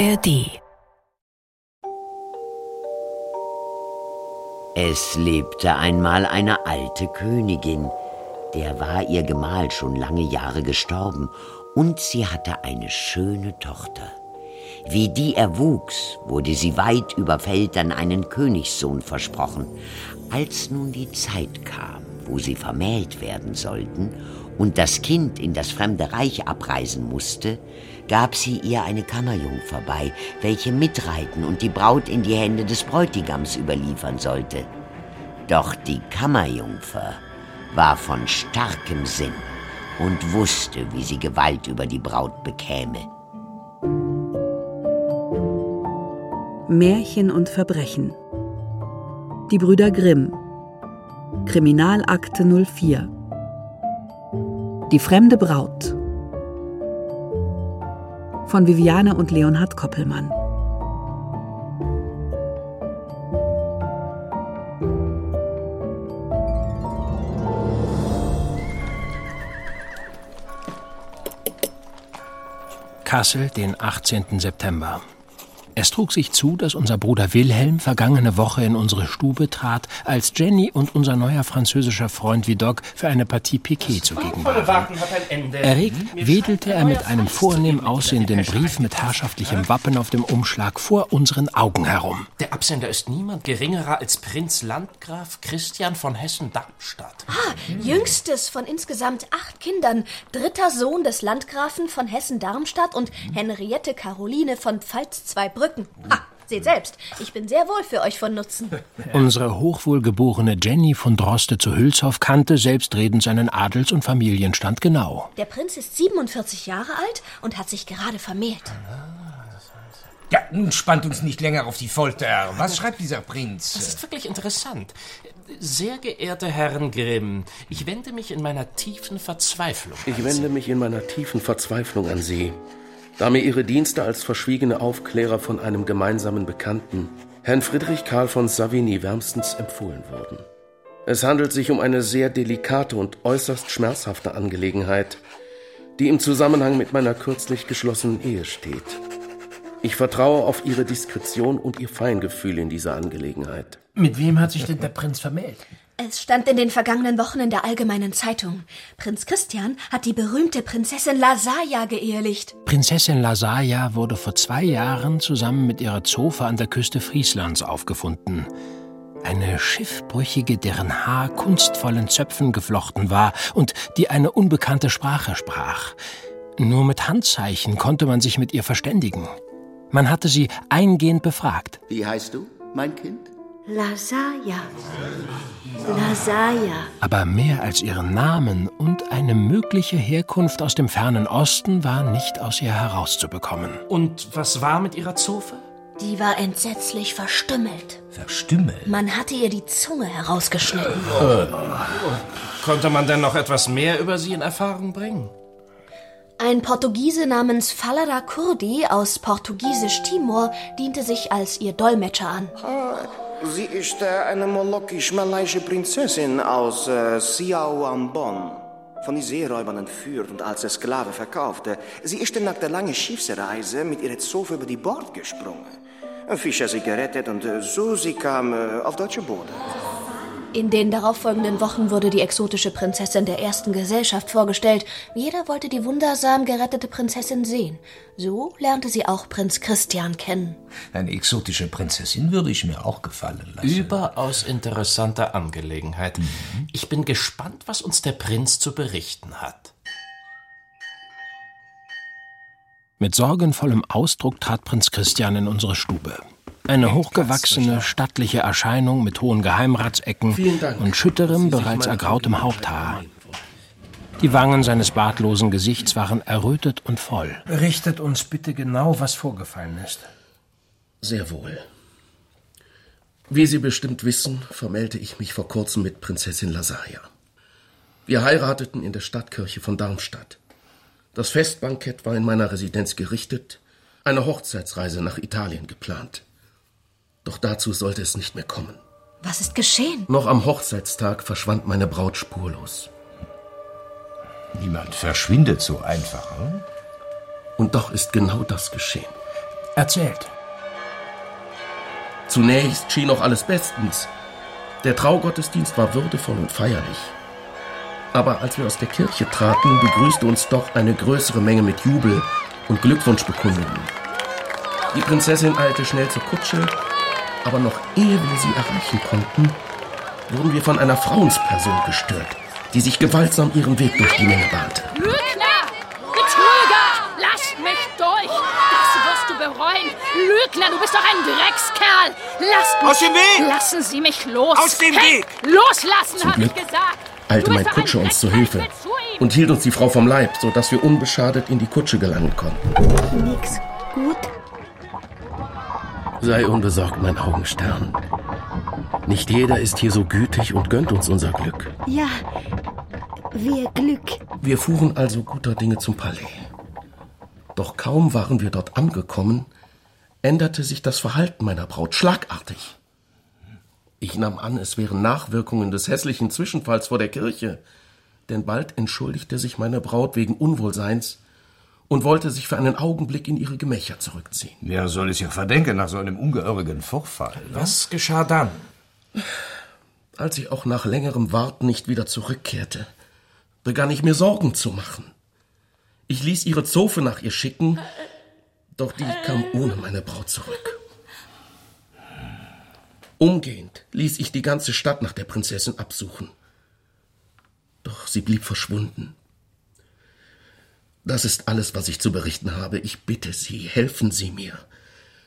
ARD Es lebte einmal eine alte Königin, der war ihr Gemahl schon lange Jahre gestorben, und sie hatte eine schöne Tochter. Wie die erwuchs, wurde sie weit über Feldern einen Königssohn versprochen. Als nun die Zeit kam, wo sie vermählt werden sollten und das Kind in das fremde Reich abreisen musste, gab sie ihr eine Kammerjungfer bei, welche mitreiten und die Braut in die Hände des Bräutigams überliefern sollte. Doch die Kammerjungfer war von starkem Sinn und wusste, wie sie Gewalt über die Braut bekäme. Märchen und Verbrechen Die Brüder Grimm Kriminalakte 04 Die fremde Braut von Viviane und Leonhard Koppelmann. Kassel, den 18. September. Es trug sich zu, dass unser Bruder Wilhelm vergangene Woche in unsere Stube trat, als Jenny und unser neuer französischer Freund Vidocq für eine Partie Piquet zugegen waren. Erregt wedelte er mit einem vornehm aussehenden Brief mit herrschaftlichem Wappen auf dem Umschlag vor unseren Augen herum. Der Absender ist niemand geringerer als Prinz Landgraf Christian von Hessen-Darmstadt. Ah, jüngstes von insgesamt acht Kindern, dritter Sohn des Landgrafen von Hessen-Darmstadt und Henriette Caroline von Pfalz-Zweibrücken. Ha, seht selbst, ich bin sehr wohl für euch von Nutzen. Unsere hochwohlgeborene Jenny von Droste zu Hülshoff kannte selbstredend seinen Adels- und Familienstand genau. Der Prinz ist 47 Jahre alt und hat sich gerade vermählt. Ja, nun spannt uns nicht länger auf die Folter. Was schreibt dieser Prinz? Das ist wirklich interessant. Sehr geehrte Herren Grimm, ich wende mich in meiner tiefen Verzweiflung. an Ich wende Sie. mich in meiner tiefen Verzweiflung an Sie, da mir Ihre Dienste als verschwiegene Aufklärer von einem gemeinsamen Bekannten, Herrn Friedrich Karl von Savigny, wärmstens empfohlen wurden. Es handelt sich um eine sehr delikate und äußerst schmerzhafte Angelegenheit, die im Zusammenhang mit meiner kürzlich geschlossenen Ehe steht. Ich vertraue auf Ihre Diskretion und Ihr Feingefühl in dieser Angelegenheit. Mit wem hat sich denn der Prinz vermählt? Es stand in den vergangenen Wochen in der Allgemeinen Zeitung. Prinz Christian hat die berühmte Prinzessin Lasaja geehelicht. Prinzessin Lasaja wurde vor zwei Jahren zusammen mit ihrer Zofe an der Küste Frieslands aufgefunden. Eine Schiffbrüchige, deren Haar kunstvollen Zöpfen geflochten war und die eine unbekannte Sprache sprach. Nur mit Handzeichen konnte man sich mit ihr verständigen. Man hatte sie eingehend befragt. Wie heißt du, mein Kind? Lasaja. Lasaja. Aber mehr als ihren Namen und eine mögliche Herkunft aus dem fernen Osten war nicht aus ihr herauszubekommen. Und was war mit Ihrer Zofe? Die war entsetzlich verstümmelt. Verstümmelt? Man hatte ihr die Zunge herausgeschnitten. Konnte man denn noch etwas mehr über Sie in Erfahrung bringen? Ein Portugiese namens Falada Kurdi aus Portugiesisch Timor diente sich als ihr Dolmetscher an. Sie ist äh, eine molokisch-malaysche Prinzessin aus äh, Bon. Von den Seeräubern entführt und als Sklave verkaufte. Sie ist nach der langen Schiffsreise mit ihrer Zofe über die Bord gesprungen. Fischer sie gerettet und äh, so sie kam äh, auf deutsche Boden. In den darauffolgenden Wochen wurde die exotische Prinzessin der ersten Gesellschaft vorgestellt. Jeder wollte die wundersam gerettete Prinzessin sehen. So lernte sie auch Prinz Christian kennen. Eine exotische Prinzessin würde ich mir auch gefallen lassen. Überaus interessante Angelegenheit. Ich bin gespannt, was uns der Prinz zu berichten hat. Mit sorgenvollem Ausdruck trat Prinz Christian in unsere Stube. Eine hochgewachsene, stattliche Erscheinung mit hohen Geheimratsecken und schütterem, bereits ergrautem Haupthaar. Die Wangen seines bartlosen Gesichts waren errötet und voll. Berichtet uns bitte genau, was vorgefallen ist. Sehr wohl. Wie Sie bestimmt wissen, vermählte ich mich vor kurzem mit Prinzessin Lasaja. Wir heirateten in der Stadtkirche von Darmstadt. Das Festbankett war in meiner Residenz gerichtet, eine Hochzeitsreise nach Italien geplant. Doch dazu sollte es nicht mehr kommen. Was ist geschehen? Noch am Hochzeitstag verschwand meine Braut spurlos. Niemand verschwindet so einfach. Hm? Und doch ist genau das geschehen. Erzählt. Zunächst schien noch alles bestens. Der Traugottesdienst war würdevoll und feierlich. Aber als wir aus der Kirche traten, begrüßte uns doch eine größere Menge mit Jubel und Glückwunschbekundungen. Die Prinzessin eilte schnell zur Kutsche, aber noch ehe wir sie erreichen konnten, wurden wir von einer Frauensperson gestört, die sich gewaltsam ihren Weg durch die Menge bahnte. Lügner! Betrüger! Lass mich durch! Das wirst du bereuen! Lügner, du bist doch ein Dreckskerl! Lasst mich! Aus dem Weg! Lassen Sie mich los! Aus dem hey, Weg! Loslassen, Zum habe ich Glück gesagt! eilte mein Kutscher uns Hilfe zu ihm. und hielt uns die Frau vom Leib, sodass wir unbeschadet in die Kutsche gelangen konnten. Nix gut. Sei unbesorgt, mein Augenstern. Nicht jeder ist hier so gütig und gönnt uns unser Glück. Ja, wir Glück. Wir fuhren also guter Dinge zum Palais. Doch kaum waren wir dort angekommen, änderte sich das Verhalten meiner Braut schlagartig. Ich nahm an, es wären Nachwirkungen des hässlichen Zwischenfalls vor der Kirche, denn bald entschuldigte sich meine Braut wegen Unwohlseins und wollte sich für einen Augenblick in ihre Gemächer zurückziehen. Wer soll es ja verdenken nach so einem ungehörigen Vorfall? Was geschah dann? Als ich auch nach längerem Warten nicht wieder zurückkehrte, begann ich mir Sorgen zu machen. Ich ließ ihre Zofe nach ihr schicken, doch die kam ohne meine Braut zurück. Umgehend ließ ich die ganze Stadt nach der Prinzessin absuchen. Doch sie blieb verschwunden. Das ist alles, was ich zu berichten habe. Ich bitte Sie, helfen Sie mir.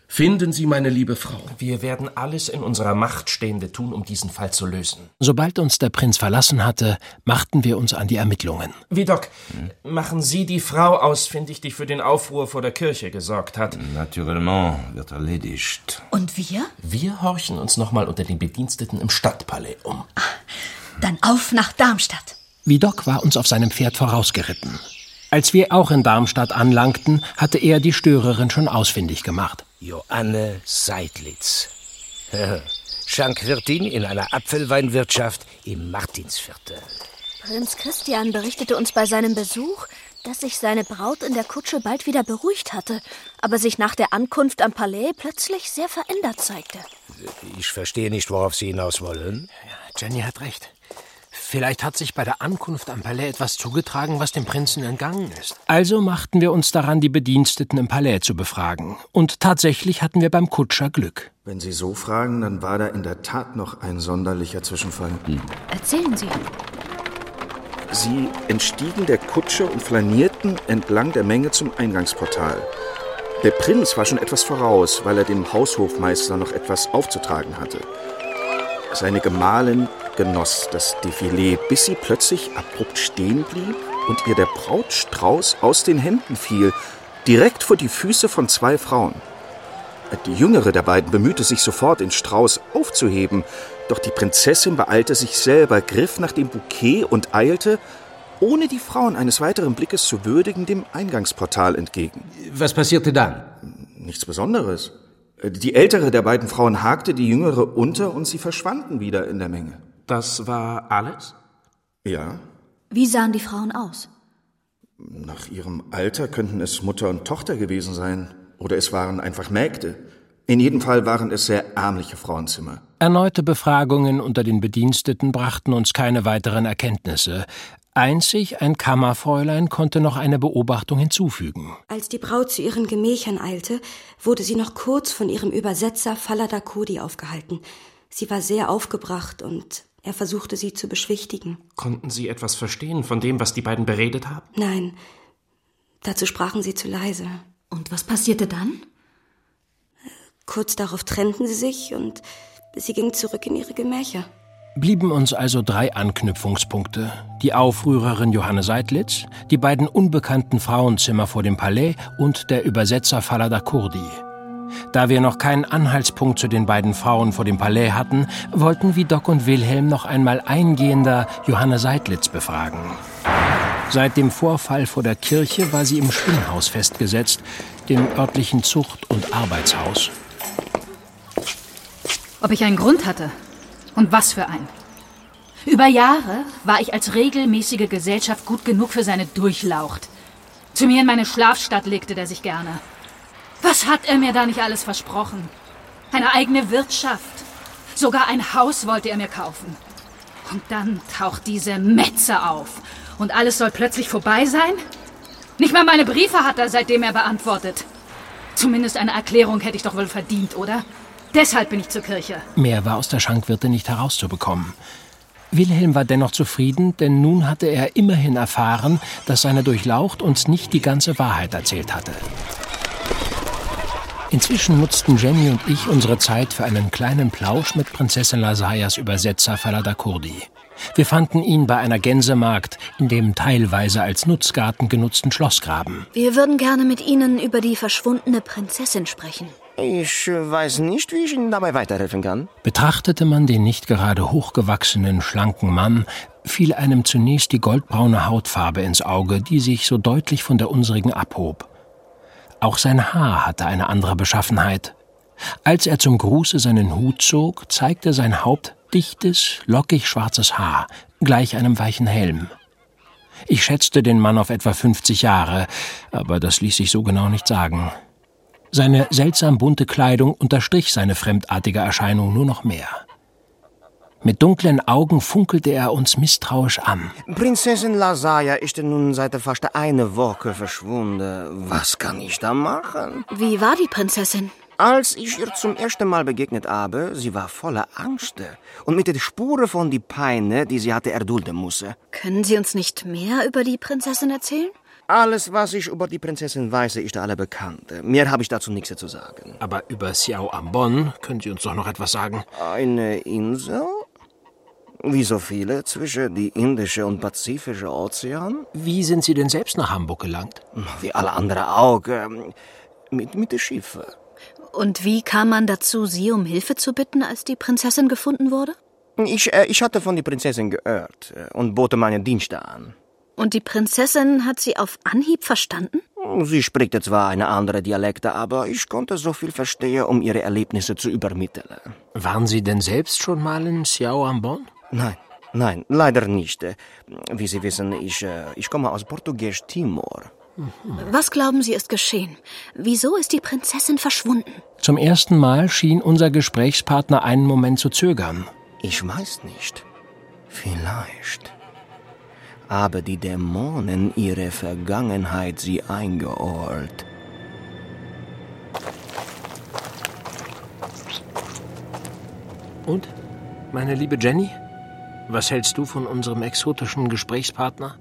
Finden Sie meine liebe Frau. Wir werden alles in unserer Macht Stehende tun, um diesen Fall zu lösen. Sobald uns der Prinz verlassen hatte, machten wir uns an die Ermittlungen. Vidocq, machen Sie die Frau ausfindig, die für den Aufruhr vor der Kirche gesorgt hat. Naturellement wird erledigt. Und wir? Wir horchen uns nochmal unter den Bediensteten im Stadtpalais um. Dann auf nach Darmstadt. Vidocq war uns auf seinem Pferd vorausgeritten. Als wir auch in Darmstadt anlangten, hatte er die Störerin schon ausfindig gemacht. Joanne Seidlitz. Schankwirtin in einer Apfelweinwirtschaft im Martinsviertel. Prinz Christian berichtete uns bei seinem Besuch, dass sich seine Braut in der Kutsche bald wieder beruhigt hatte, aber sich nach der Ankunft am Palais plötzlich sehr verändert zeigte. Ich verstehe nicht, worauf Sie hinaus wollen. Jenny hat recht. Vielleicht hat sich bei der Ankunft am Palais etwas zugetragen, was dem Prinzen entgangen ist. Also machten wir uns daran, die Bediensteten im Palais zu befragen. Und tatsächlich hatten wir beim Kutscher Glück. Wenn Sie so fragen, dann war da in der Tat noch ein sonderlicher Zwischenfall. Erzählen Sie. Sie entstiegen der Kutsche und flanierten entlang der Menge zum Eingangsportal. Der Prinz war schon etwas voraus, weil er dem Haushofmeister noch etwas aufzutragen hatte. Seine Gemahlin genoss das Defilé, bis sie plötzlich abrupt stehen blieb und ihr der Brautstrauß aus den Händen fiel, direkt vor die Füße von zwei Frauen. Die jüngere der beiden bemühte sich sofort, den Strauß aufzuheben, doch die Prinzessin beeilte sich selber, griff nach dem Bouquet und eilte, ohne die Frauen eines weiteren Blickes zu würdigen, dem Eingangsportal entgegen. Was passierte dann? Nichts Besonderes. Die ältere der beiden Frauen hakte die jüngere unter und sie verschwanden wieder in der Menge. Das war alles? Ja, Wie sahen die Frauen aus? nach ihrem Alter könnten es Mutter und Tochter gewesen sein. Oder es waren einfach Mägde. In jedem Fall waren es sehr ärmliche Frauenzimmer. Erneute Befragungen unter den Bediensteten brachten uns keine weiteren Erkenntnisse. Einzig ein Kammerfräulein konnte noch eine Beobachtung hinzufügen. Als die Braut zu ihren Gemächern eilte, wurde sie noch kurz von ihrem Übersetzer Falada Kodi aufgehalten. Sie war sehr aufgebracht und er versuchte sie zu beschwichtigen. Konnten Sie etwas verstehen von dem, was die beiden beredet haben? Nein, dazu sprachen sie zu leise. Und was passierte dann? Kurz darauf trennten sie sich und sie ging zurück in ihre Gemächer. Blieben uns also drei Anknüpfungspunkte. Die Aufrührerin Johanne Seidlitz, die beiden unbekannten Frauenzimmer vor dem Palais und der Übersetzer Falada Kurdi. Da wir noch keinen Anhaltspunkt zu den beiden Frauen vor dem Palais hatten, wollten Vidocq und Wilhelm noch einmal eingehender Johanne Seidlitz befragen. Seit dem Vorfall vor der Kirche war sie im Spinnhaus festgesetzt, dem örtlichen Zucht- und Arbeitshaus. Ob ich einen Grund hatte? Und was für einen? Über Jahre war ich als regelmäßige Gesellschaft gut genug für seine Durchlaucht. Zu mir in meine Schlafstadt legte der sich gerne. Was hat er mir da nicht alles versprochen? Eine eigene Wirtschaft. Sogar ein Haus wollte er mir kaufen. Und dann taucht diese Metze auf. Und alles soll plötzlich vorbei sein? Nicht mal meine Briefe hat er seitdem er beantwortet. Zumindest eine Erklärung hätte ich doch wohl verdient, oder? Deshalb bin ich zur Kirche. Mehr war aus der Schankwirte nicht herauszubekommen. Wilhelm war dennoch zufrieden, denn nun hatte er immerhin erfahren, dass seine Durchlaucht uns nicht die ganze Wahrheit erzählt hatte. Inzwischen nutzten Jenny und ich unsere Zeit für einen kleinen Plausch mit Prinzessin Lasayas Übersetzer Falada Kurdi. Wir fanden ihn bei einer Gänsemarkt in dem teilweise als Nutzgarten genutzten Schlossgraben. Wir würden gerne mit Ihnen über die verschwundene Prinzessin sprechen. Ich weiß nicht, wie ich Ihnen dabei weiterhelfen kann. Betrachtete man den nicht gerade hochgewachsenen, schlanken Mann, fiel einem zunächst die goldbraune Hautfarbe ins Auge, die sich so deutlich von der unsrigen abhob. Auch sein Haar hatte eine andere Beschaffenheit. Als er zum Gruße seinen Hut zog, zeigte sein Haupt dichtes, lockig schwarzes Haar, gleich einem weichen Helm. Ich schätzte den Mann auf etwa 50 Jahre, aber das ließ sich so genau nicht sagen. Seine seltsam bunte Kleidung unterstrich seine fremdartige Erscheinung nur noch mehr. Mit dunklen Augen funkelte er uns misstrauisch an. Prinzessin Lasaya ist nun seit fast einer Woche verschwunden. Was kann ich da machen? Wie war die Prinzessin? Als ich ihr zum ersten Mal begegnet habe, sie war voller Angst und mit den Spuren von die Peine, die sie hatte erdulden musste. Können Sie uns nicht mehr über die Prinzessin erzählen? Alles, was ich über die Prinzessin weiß, ist alle bekannt. Mehr habe ich dazu nichts zu sagen. Aber über Xiao Ambon können Sie uns doch noch etwas sagen. Eine Insel? Wie so viele zwischen die Indische und Pazifische Ozean? Wie sind Sie denn selbst nach Hamburg gelangt? Wie alle anderen auch. ähm, Mit, mit den Schiffen. Und wie kam man dazu, Sie um Hilfe zu bitten, als die Prinzessin gefunden wurde? Ich, äh, ich hatte von der Prinzessin gehört äh, und bote meine Dienste an. Und die Prinzessin hat Sie auf Anhieb verstanden? Sie spricht zwar eine andere Dialekte, aber ich konnte so viel verstehen, um ihre Erlebnisse zu übermitteln. Waren Sie denn selbst schon mal in Xiao Ambon? Nein, nein, leider nicht. Wie Sie wissen, ich, äh, ich komme aus Portugiesisch Timor. Was glauben Sie ist geschehen? Wieso ist die Prinzessin verschwunden? Zum ersten Mal schien unser Gesprächspartner einen Moment zu zögern. Ich weiß nicht. Vielleicht. Aber die Dämonen ihre Vergangenheit sie eingeholt. Und, meine liebe Jenny, was hältst du von unserem exotischen Gesprächspartner?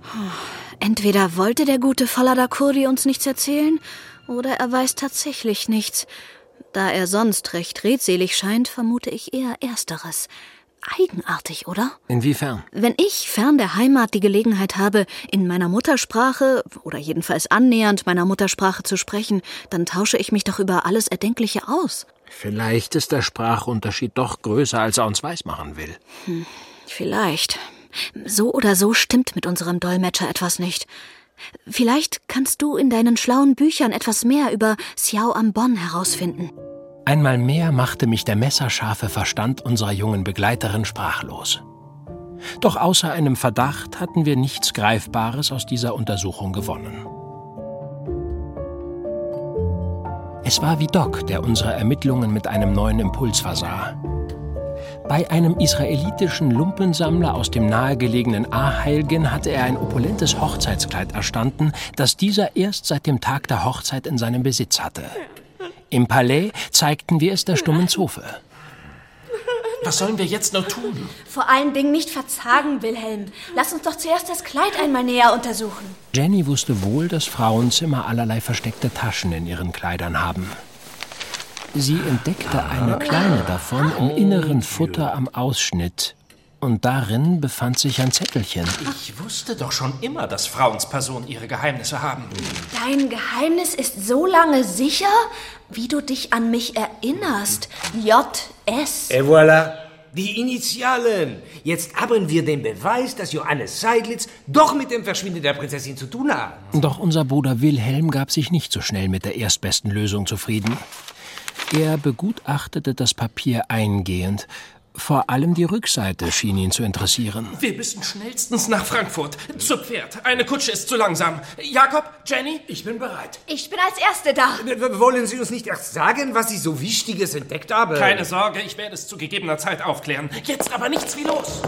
Entweder wollte der gute Falada Kurdi uns nichts erzählen, oder er weiß tatsächlich nichts. Da er sonst recht redselig scheint, vermute ich eher Ersteres. Eigenartig, oder? Inwiefern? Wenn ich fern der Heimat die Gelegenheit habe, in meiner Muttersprache oder jedenfalls annähernd meiner Muttersprache zu sprechen, dann tausche ich mich doch über alles Erdenkliche aus. Vielleicht ist der Sprachunterschied doch größer, als er uns weismachen will. Hm, vielleicht. So oder so stimmt mit unserem Dolmetscher etwas nicht. Vielleicht kannst du in deinen schlauen Büchern etwas mehr über Xiao Ambon herausfinden. Einmal mehr machte mich der messerscharfe Verstand unserer jungen Begleiterin sprachlos. Doch außer einem Verdacht hatten wir nichts Greifbares aus dieser Untersuchung gewonnen. Es war wie Doc, der unsere Ermittlungen mit einem neuen Impuls versah. Bei einem israelitischen Lumpensammler aus dem nahegelegenen Aheilgen hatte er ein opulentes Hochzeitskleid erstanden, das dieser erst seit dem Tag der Hochzeit in seinem Besitz hatte. Im Palais zeigten wir es der stummen Zofe. Was sollen wir jetzt nur tun? Vor allen Dingen nicht verzagen, Wilhelm. Lass uns doch zuerst das Kleid einmal näher untersuchen. Jenny wusste wohl, dass Frauenzimmer allerlei versteckte Taschen in ihren Kleidern haben. Sie entdeckte eine kleine davon im inneren Futter am Ausschnitt. Und darin befand sich ein Zettelchen. Ich wusste doch schon immer, dass Frauenspersonen ihre Geheimnisse haben. Dein Geheimnis ist so lange sicher, wie du dich an mich erinnerst. J.S. Et voilà. Die Initialen. Jetzt haben wir den Beweis, dass Johannes Seidlitz doch mit dem Verschwinden der Prinzessin zu tun hat. Doch unser Bruder Wilhelm gab sich nicht so schnell mit der erstbesten Lösung zufrieden. Er begutachtete das Papier eingehend Vor allem die Rückseite schien ihn zu interessieren. Wir müssen schnellstens nach Frankfurt. Zu Pferd. Eine Kutsche ist zu langsam. Jakob, Jenny? Ich bin bereit. Ich bin als Erste da. W- Wollen Sie uns nicht erst sagen, was Sie so Wichtiges entdeckt haben? Keine Sorge, ich werde es zu gegebener Zeit aufklären. Jetzt aber nichts wie los.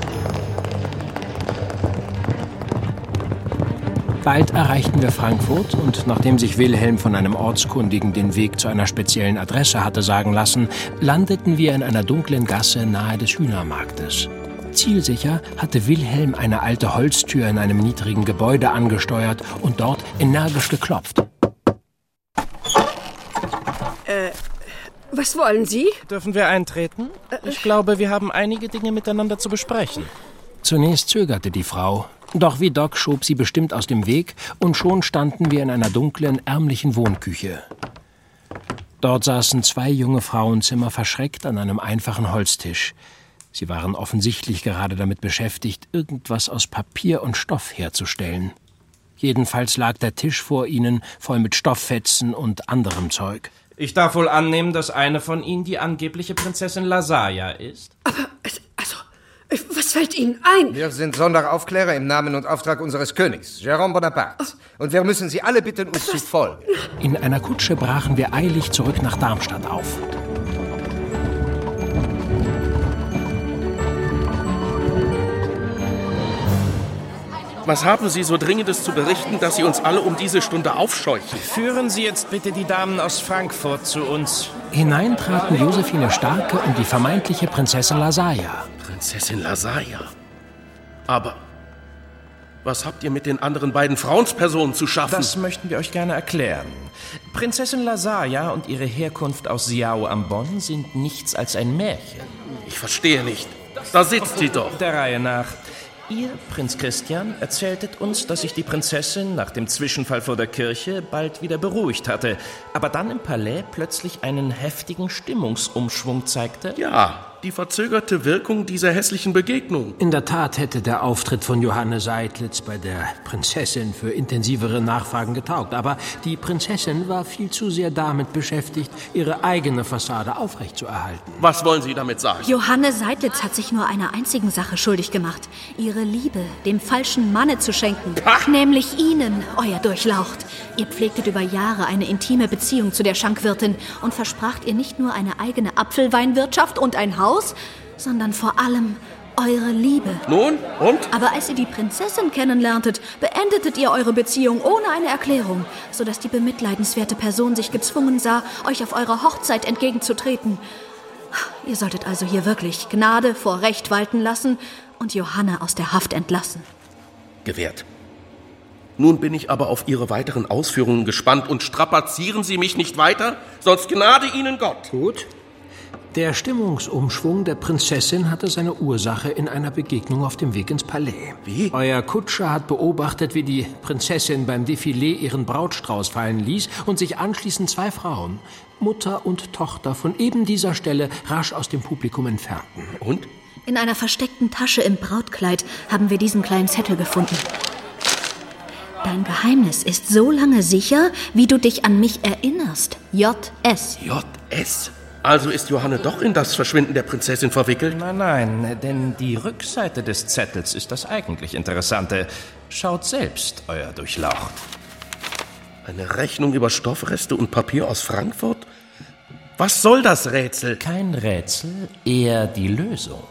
Bald erreichten wir Frankfurt und nachdem sich Wilhelm von einem Ortskundigen den Weg zu einer speziellen Adresse hatte sagen lassen, landeten wir in einer dunklen Gasse nahe des Hühnermarktes. Zielsicher hatte Wilhelm eine alte Holztür in einem niedrigen Gebäude angesteuert und dort energisch geklopft. Äh, was wollen Sie? Dürfen wir eintreten? Ich glaube, wir haben einige Dinge miteinander zu besprechen. Zunächst zögerte die Frau, doch wie Doc schob sie bestimmt aus dem Weg und schon standen wir in einer dunklen, ärmlichen Wohnküche. Dort saßen zwei junge Frauenzimmer verschreckt an einem einfachen Holztisch. Sie waren offensichtlich gerade damit beschäftigt, irgendwas aus Papier und Stoff herzustellen. Jedenfalls lag der Tisch vor ihnen voll mit Stofffetzen und anderem Zeug. Ich darf wohl annehmen, dass eine von Ihnen die angebliche Prinzessin Lasaya ist. Was fällt Ihnen ein? Wir sind Sonderaufklärer im Namen und Auftrag unseres Königs, Jérôme Bonaparte. Und wir müssen Sie alle bitten, uns zu folgen. In einer Kutsche brachen wir eilig zurück nach Darmstadt auf. Was haben Sie so Dringendes zu berichten, dass Sie uns alle um diese Stunde aufscheuchen? Führen Sie jetzt bitte die Damen aus Frankfurt zu uns. Hinein traten Josephine Starke und die vermeintliche Prinzessin Lasaya. Prinzessin Lasaya. Aber was habt ihr mit den anderen beiden Frauenspersonen zu schaffen? Das möchten wir euch gerne erklären. Prinzessin Lasaya und ihre Herkunft aus Siao am Bonn sind nichts als ein Märchen. Ich verstehe nicht. Da sitzt sie doch. Der Reihe nach. Ihr, Prinz Christian, erzähltet uns, dass sich die Prinzessin nach dem Zwischenfall vor der Kirche bald wieder beruhigt hatte, aber dann im Palais plötzlich einen heftigen Stimmungsumschwung zeigte. Ja, die verzögerte Wirkung dieser hässlichen Begegnung. In der Tat hätte der Auftritt von Johanne Seidlitz bei der Prinzessin für intensivere Nachfragen getaugt, aber die Prinzessin war viel zu sehr damit beschäftigt, ihre eigene Fassade aufrechtzuerhalten. Was wollen Sie damit sagen? Johanne Seidlitz hat sich nur einer einzigen Sache schuldig gemacht. Ihre Liebe dem falschen Manne zu schenken. Nämlich Ihnen, euer Durchlaucht. Ihr pflegtet über Jahre eine intime Beziehung zu der Schankwirtin und verspracht ihr nicht nur eine eigene Apfelweinwirtschaft und ein Haus, sondern vor allem eure Liebe. Nun, und? Aber als ihr die Prinzessin kennenlerntet, beendetet ihr eure Beziehung ohne eine Erklärung, sodass die bemitleidenswerte Person sich gezwungen sah, euch auf eurer Hochzeit entgegenzutreten. Ihr solltet also hier wirklich Gnade vor Recht walten lassen und Johanna aus der Haft entlassen. Gewährt. Nun bin ich aber auf Ihre weiteren Ausführungen gespannt und strapazieren Sie mich nicht weiter, sonst gnade Ihnen Gott. Gut. Der Stimmungsumschwung der Prinzessin hatte seine Ursache in einer Begegnung auf dem Weg ins Palais. Wie? Euer Kutscher hat beobachtet, wie die Prinzessin beim Defilé ihren Brautstrauß fallen ließ und sich anschließend zwei Frauen, Mutter und Tochter, von eben dieser Stelle rasch aus dem Publikum entfernten. Und? In einer versteckten Tasche im Brautkleid haben wir diesen kleinen Zettel gefunden. Dein Geheimnis ist so lange sicher, wie du dich an mich erinnerst. J.S. J.S. Also ist Johanne doch in das Verschwinden der Prinzessin verwickelt? Nein, nein, denn die Rückseite des Zettels ist das eigentlich Interessante. Schaut selbst, euer Durchlaucht. Eine Rechnung über Stoffreste und Papier aus Frankfurt? Was soll das Rätsel? Kein Rätsel, eher die Lösung.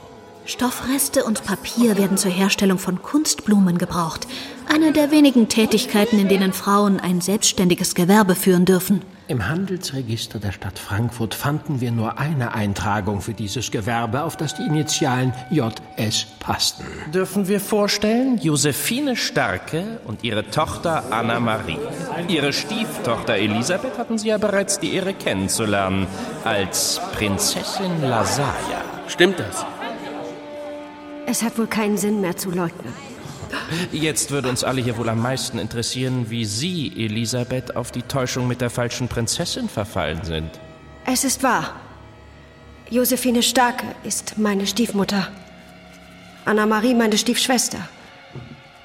Stoffreste und Papier werden zur Herstellung von Kunstblumen gebraucht. Eine der wenigen Tätigkeiten, in denen Frauen ein selbstständiges Gewerbe führen dürfen. Im Handelsregister der Stadt Frankfurt fanden wir nur eine Eintragung für dieses Gewerbe, auf das die Initialen JS passten. Dürfen wir vorstellen, Josephine Starke und ihre Tochter Anna Marie. Ihre Stieftochter Elisabeth hatten Sie ja bereits die Ehre kennenzulernen als Prinzessin Lasaya. Stimmt das? Es hat wohl keinen Sinn mehr zu leugnen. Jetzt würde uns alle hier wohl am meisten interessieren, wie Sie, Elisabeth, auf die Täuschung mit der falschen Prinzessin verfallen sind. Es ist wahr. Josephine Starke ist meine Stiefmutter. Anna-Marie meine Stiefschwester.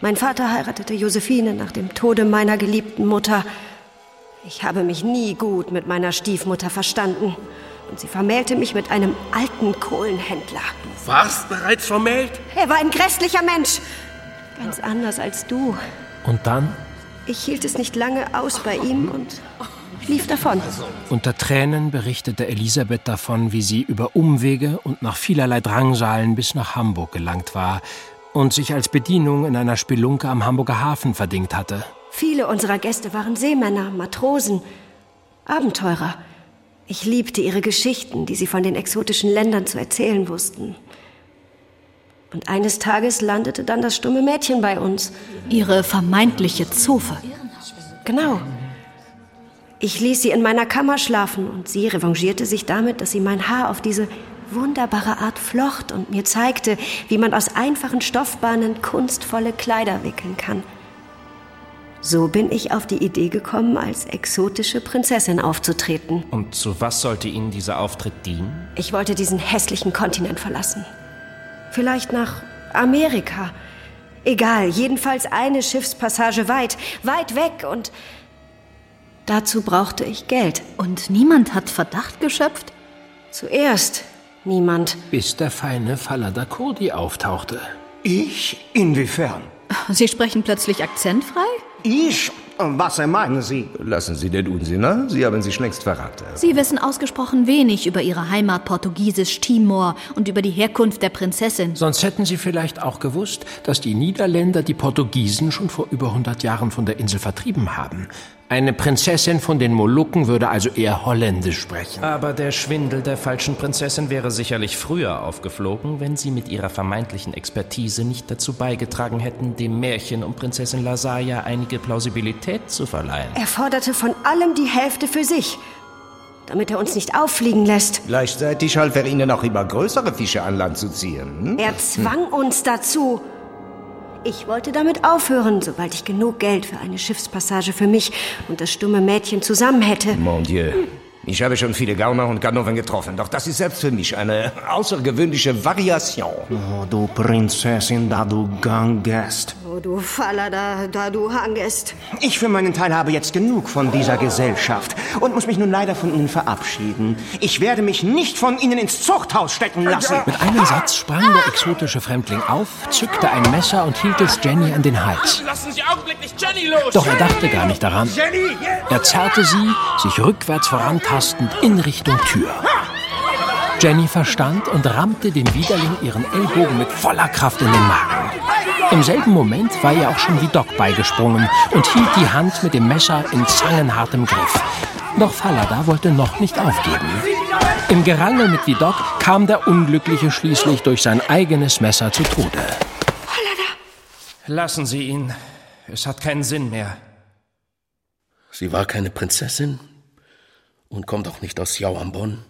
Mein Vater heiratete Josephine nach dem Tode meiner geliebten Mutter. Ich habe mich nie gut mit meiner Stiefmutter verstanden. und sie vermählte mich mit einem alten Kohlenhändler. Du warst bereits vermählt? Er war ein grässlicher Mensch. Ganz anders als du. Und dann? Ich hielt es nicht lange aus bei ihm und lief davon. Unter Tränen berichtete Elisabeth davon, wie sie über Umwege und nach vielerlei Drangsalen bis nach Hamburg gelangt war und sich als Bedienung in einer Spelunke am Hamburger Hafen verdingt hatte. Viele unserer Gäste waren Seemänner, Matrosen, Abenteurer. Ich liebte ihre Geschichten, die sie von den exotischen Ländern zu erzählen wussten. Und eines Tages landete dann das stumme Mädchen bei uns. Ihre vermeintliche Zofe. Genau. Ich ließ sie in meiner Kammer schlafen und sie revanchierte sich damit, dass sie mein Haar auf diese wunderbare Art flocht und mir zeigte, wie man aus einfachen Stoffbahnen kunstvolle Kleider wickeln kann. So bin ich auf die Idee gekommen, als exotische Prinzessin aufzutreten. Und zu was sollte Ihnen dieser Auftritt dienen? Ich wollte diesen hässlichen Kontinent verlassen. Vielleicht nach Amerika. Egal, jedenfalls eine Schiffspassage weit, weit weg und dazu brauchte ich Geld. Und niemand hat Verdacht geschöpft? Zuerst niemand. Bis der feine Falada Kurdi auftauchte. Ich? Inwiefern? Sie sprechen plötzlich akzentfrei? Ich? Was meinen Sie? Lassen Sie den Unsinn, na? Sie haben sich längst verraten. Sie wissen ausgesprochen wenig über Ihre Heimat Portugiesisch Timor und über die Herkunft der Prinzessin. Sonst hätten Sie vielleicht auch gewusst, dass die Niederländer die Portugiesen schon vor über 100 Jahren von der Insel vertrieben haben. Eine Prinzessin von den Molukken würde also eher Holländisch sprechen. Aber der Schwindel der falschen Prinzessin wäre sicherlich früher aufgeflogen, wenn Sie mit Ihrer vermeintlichen Expertise nicht dazu beigetragen hätten, dem Märchen um Prinzessin Lasaya einige Plausibilität zu verleihen. Er forderte von allem die Hälfte für sich, damit er uns nicht auffliegen lässt. Gleichzeitig half er Ihnen auch immer größere Fische an Land zu ziehen. Hm? Er zwang uns dazu. Ich wollte damit aufhören, sobald ich genug Geld für eine Schiffspassage für mich und das stumme Mädchen zusammen hätte. Mon Dieu. Ich habe schon viele Gauner und Ganoven getroffen, doch das ist selbst für mich eine außergewöhnliche Variation. Oh, du Prinzessin, da du gangest. Oh, du Faller, da, da du hangest. Ich für meinen Teil habe jetzt genug von dieser Gesellschaft und muss mich nun leider von Ihnen verabschieden. Ich werde mich nicht von Ihnen ins Zuchthaus stecken lassen. Mit einem Satz sprang der exotische Fremdling auf, zückte ein Messer und hielt es Jenny an den Hals. Lassen Sie augenblicklich Jenny los! Doch er dachte gar nicht daran. Jenny! Er zerrte sie, sich rückwärts vorantastend, in Richtung Tür. Jenny verstand und rammte dem Widerling ihren Ellbogen mit voller Kraft in den Magen. Im selben Moment war ihr auch schon Vidocq beigesprungen und hielt die Hand mit dem Messer in zangenhartem Griff. Doch Falada wollte noch nicht aufgeben. Im Gerangel mit Vidocq kam der Unglückliche schließlich durch sein eigenes Messer zu Tode. Lassen Sie ihn. Es hat keinen Sinn mehr. Sie war keine Prinzessin und kommt auch nicht aus Jauambon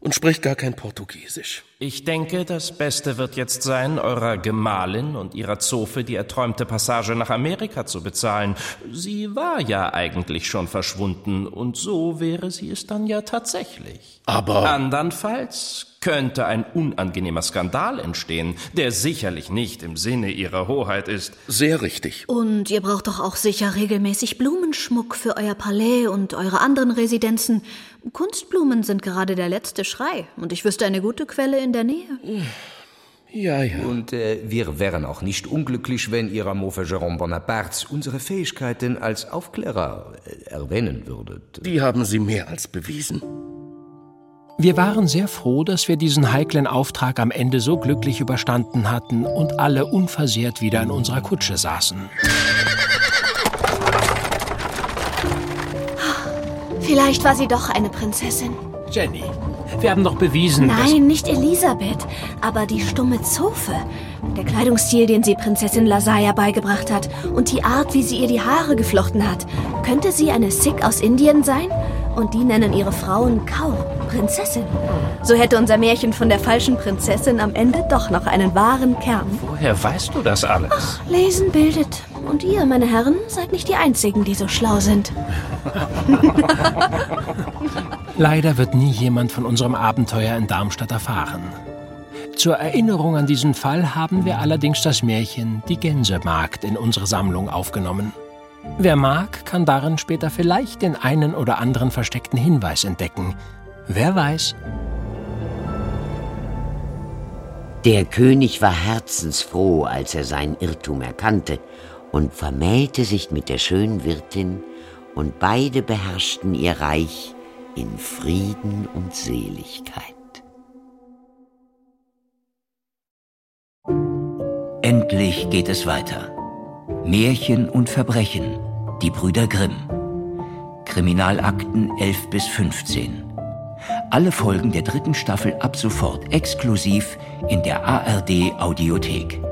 und spricht gar kein Portugiesisch. Ich denke, das Beste wird jetzt sein, eurer Gemahlin und ihrer Zofe die erträumte Passage nach Amerika zu bezahlen. Sie war ja eigentlich schon verschwunden und so wäre sie es dann ja tatsächlich. Aber Andernfalls könnte ein unangenehmer Skandal entstehen, der sicherlich nicht im Sinne ihrer Hoheit ist. sehr richtig. Und ihr braucht doch auch sicher regelmäßig Blumenschmuck für euer Palais und eure anderen Residenzen. Kunstblumen sind gerade der letzte Schrei. Und ich wüsste eine gute Quelle in der Nähe. Ja, ja. Und äh, wir wären auch nicht unglücklich, wenn Ihr Amour für Jérôme Bonaparte unsere Fähigkeiten als Aufklärer äh, erwähnen würdet. Die haben Sie mehr als bewiesen. Wir waren sehr froh, dass wir diesen heiklen Auftrag am Ende so glücklich überstanden hatten und alle unversehrt wieder in unserer Kutsche saßen. Vielleicht war sie doch eine Prinzessin. Jenny, wir haben doch bewiesen, dass... Nein, nicht Elisabeth, aber die stumme Zofe. Der Kleidungsstil, den sie Prinzessin Lasaya beigebracht hat und die Art, wie sie ihr die Haare geflochten hat. Könnte sie eine Sikh aus Indien sein? Und die nennen ihre Frauen Kau, Prinzessin. So hätte unser Märchen von der falschen Prinzessin am Ende doch noch einen wahren Kern. Woher weißt du das alles? Lesen bildet. Und ihr, meine Herren, seid nicht die Einzigen, die so schlau sind. Leider wird nie jemand von unserem Abenteuer in Darmstadt erfahren. Zur Erinnerung an diesen Fall haben wir allerdings das Märchen Die Gänsemagd in unsere Sammlung aufgenommen. Wer mag, kann darin später vielleicht den einen oder anderen versteckten Hinweis entdecken. Wer weiß? Der König war herzensfroh, als er seinen Irrtum erkannte und vermählte sich mit der schönen Wirtin, und beide beherrschten ihr Reich in Frieden und Seligkeit. Endlich geht es weiter. Märchen und Verbrechen, die Brüder Grimm. Kriminalakten 11 bis 15. Alle Folgen der dritten Staffel ab sofort exklusiv in der ARD Audiothek.